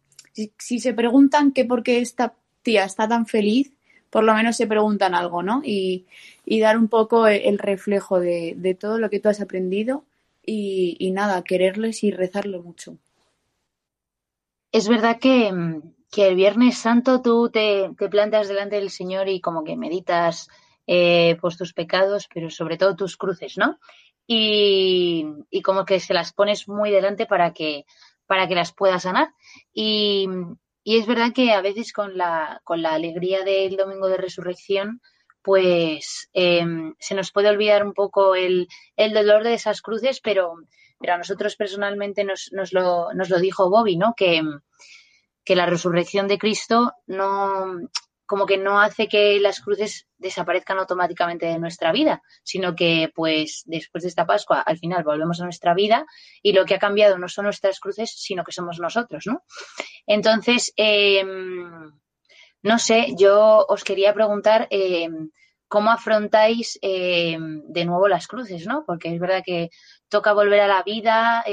si, se preguntan que por qué esta tía está tan feliz, por lo menos se preguntan algo, ¿no? Y, y dar un poco el reflejo de, de, todo lo que tú has aprendido y, y, nada, quererles y rezarlo mucho. Es verdad que, que el Viernes Santo tú te, te, plantas delante del Señor y como que meditas eh, pues tus pecados, pero sobre todo tus cruces, ¿no? y, y, como que se las pones muy delante para que, para que las puedas sanar. Y, y es verdad que a veces con la, con la alegría del domingo de resurrección, pues eh, se nos puede olvidar un poco el, el, dolor de esas cruces, pero, pero a nosotros personalmente nos, nos, lo, nos lo dijo Bobby, ¿no? Que, que la resurrección de Cristo no, como que no hace que las cruces desaparezcan automáticamente de nuestra vida, sino que pues después de esta Pascua al final volvemos a nuestra vida y lo que ha cambiado no son nuestras cruces, sino que somos nosotros, ¿no? Entonces, eh, no sé, yo os quería preguntar eh, cómo afrontáis eh, de nuevo las cruces, ¿no? Porque es verdad que toca volver a la vida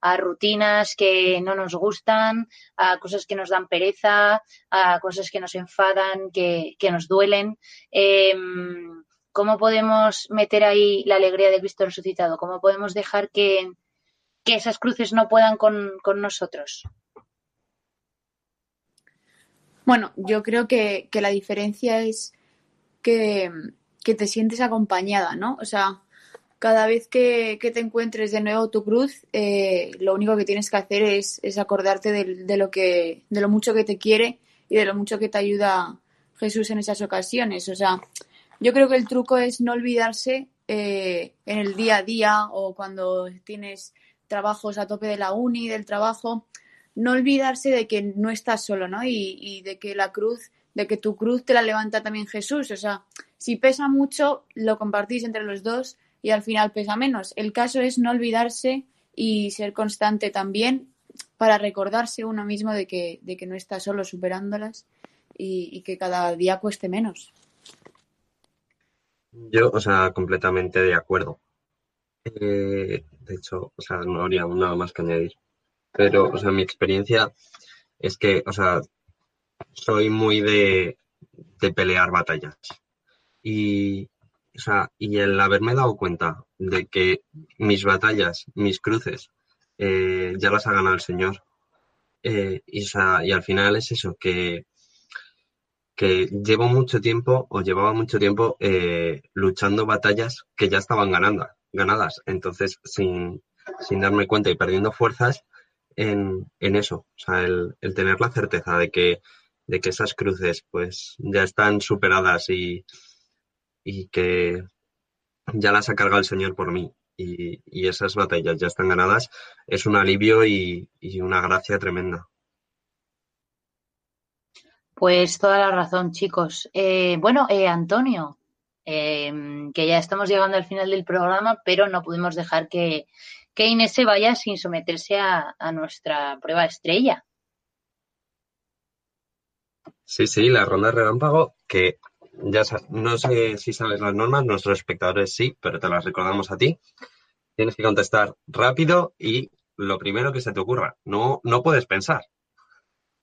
a rutinas que no nos gustan, a cosas que nos dan pereza, a cosas que nos enfadan, que, que nos duelen. Eh, ¿Cómo podemos meter ahí la alegría de Cristo resucitado? ¿Cómo podemos dejar que, que esas cruces no puedan con, con nosotros? Bueno, yo creo que, que la diferencia es que, que te sientes acompañada, ¿no? O sea, cada vez que, te encuentres de nuevo tu cruz, eh, lo único que tienes que hacer es, es acordarte de, de lo que, de lo mucho que te quiere y de lo mucho que te ayuda Jesús en esas ocasiones. O sea, yo creo que el truco es no olvidarse eh, en el día a día o cuando tienes trabajos a tope de la uni, del trabajo, no olvidarse de que no estás solo, ¿no? Y, y de que la cruz, de que tu cruz te la levanta también Jesús. O sea, si pesa mucho, lo compartís entre los dos y al final pesa menos. El caso es no olvidarse y ser constante también para recordarse uno mismo de que, de que no está solo superándolas y, y que cada día cueste menos. Yo, o sea, completamente de acuerdo. Eh, de hecho, o sea, no habría nada más que añadir. Pero, o sea, mi experiencia es que, o sea, soy muy de, de pelear batallas. Y, o sea, y el haberme dado cuenta de que mis batallas, mis cruces, eh, ya las ha ganado el Señor. Eh, y, y al final es eso, que, que llevo mucho tiempo o llevaba mucho tiempo eh, luchando batallas que ya estaban ganando, ganadas. Entonces, sin, sin darme cuenta y perdiendo fuerzas en, en eso. O sea, el, el tener la certeza de que, de que esas cruces pues ya están superadas y, y que ya las ha cargado el Señor por mí y, y esas batallas ya están ganadas, es un alivio y, y una gracia tremenda. Pues toda la razón, chicos. Eh, bueno, eh, Antonio, eh, que ya estamos llegando al final del programa, pero no pudimos dejar que, que Inés se vaya sin someterse a, a nuestra prueba estrella. Sí, sí, la ronda relámpago, que ya no sé si sabes las normas, nuestros espectadores sí, pero te las recordamos a ti. Tienes que contestar rápido y lo primero que se te ocurra. No, no puedes pensar.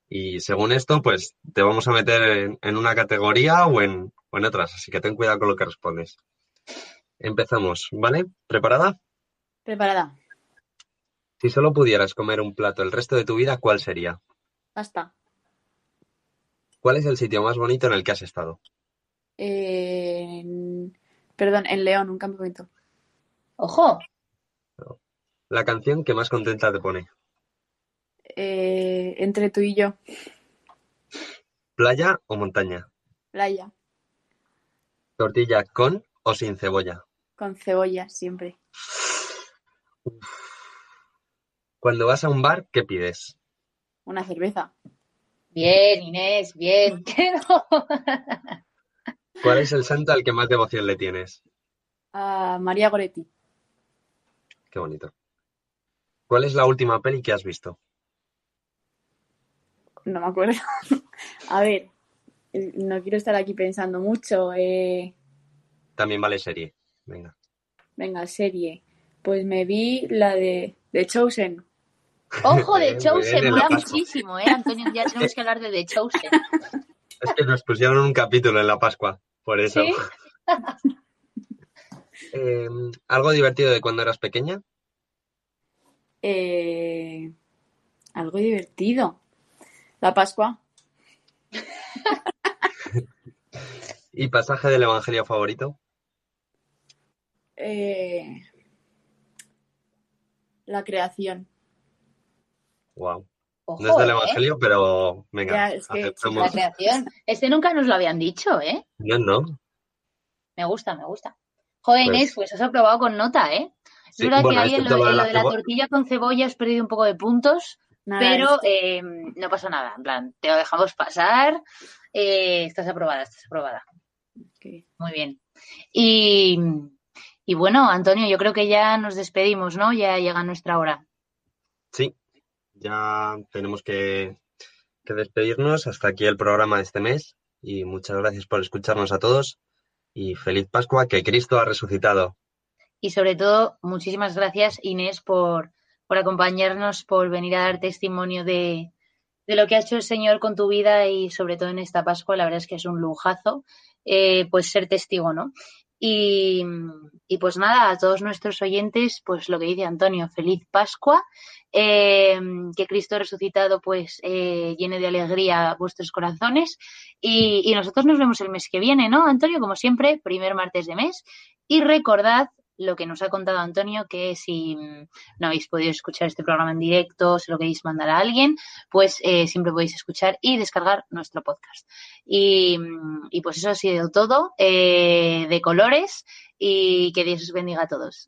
Y según esto, pues te vamos a meter en, en una categoría o en, o en otras, así que ten cuidado con lo que respondes. Empezamos, ¿vale? ¿Preparada? Preparada. Si solo pudieras comer un plato el resto de tu vida, ¿cuál sería? Basta. ¿Cuál es el sitio más bonito en el que has estado? Eh, en- perdón, en León, un campamento. Ojo, La canción que más contenta te pone. Eh, entre tú y yo, ¿Playa o montaña? playa, ¿Tortilla con o sin cebolla? con cebolla siempre. Cuando vas a un bar, ¿qué pides? Una cerveza. bien, Inés, bien. ¿Cuál es el santo al que más devoción le tienes? A María Goretti. Qué bonito. ¿Cuál es la última peli que has visto? No me acuerdo. A ver, eh, no quiero estar aquí pensando mucho. Eh, También vale serie. Venga. venga, serie. Pues me vi la de, de Chosen. Ojo de Chosen, mola muchísimo, ¿eh? Antonio, ya tenemos que hablar de The Chosen. Es que nos pusieron un capítulo en la Pascua, por eso. ¿Sí? Eh, ¿algo divertido de cuando eras pequeña? Eh, algo divertido. La Pascua. ¿Y pasaje del Evangelio favorito? Eh, la creación. Wow. Ojo, No es del ¿eh? Evangelio, pero venga, Ya, es que, La aceptamos. creación. Este nunca nos lo habían dicho, ¿eh? No, no. Me gusta, me gusta. Joder, Pues- Inés, pues has aprobado con nota, ¿eh? Es Sí, verdad bueno, que ahí en lo, lo de la de la cebo- tortilla con cebolla has perdido un poco de puntos, Nada, pero es- eh, no pasa nada. En plan, te lo dejamos pasar. eh, estás aprobada, estás aprobada. Muy bien. Y, y bueno, Antonio, yo creo que ya nos despedimos, ¿no? Ya llega nuestra hora. Sí, ya tenemos que, despedirnos. Hasta aquí el programa de este mes. Y muchas gracias por escucharnos a todos. Y feliz Pascua, que Cristo ha resucitado. Y sobre todo, muchísimas gracias, Inés, por, acompañarnos, por venir a dar testimonio de, de lo que ha hecho el Señor con tu vida y sobre todo en esta Pascua. La verdad es que es un lujazo, eh, pues ser testigo, ¿no? Y, pues nada, a todos nuestros oyentes, pues lo que dice Antonio, feliz Pascua, eh, que Cristo resucitado pues eh, llene de alegría vuestros corazones. Y nosotros nos vemos el mes que viene, ¿no, Antonio? Como siempre, primer martes de mes. Y recordad lo que nos ha contado Antonio, que si no habéis podido escuchar este programa en directo, se lo queréis mandar a alguien, pues eh, siempre podéis escuchar y descargar nuestro podcast. Y, y pues eso ha sido todo eh, de colores y que Dios os bendiga a todos.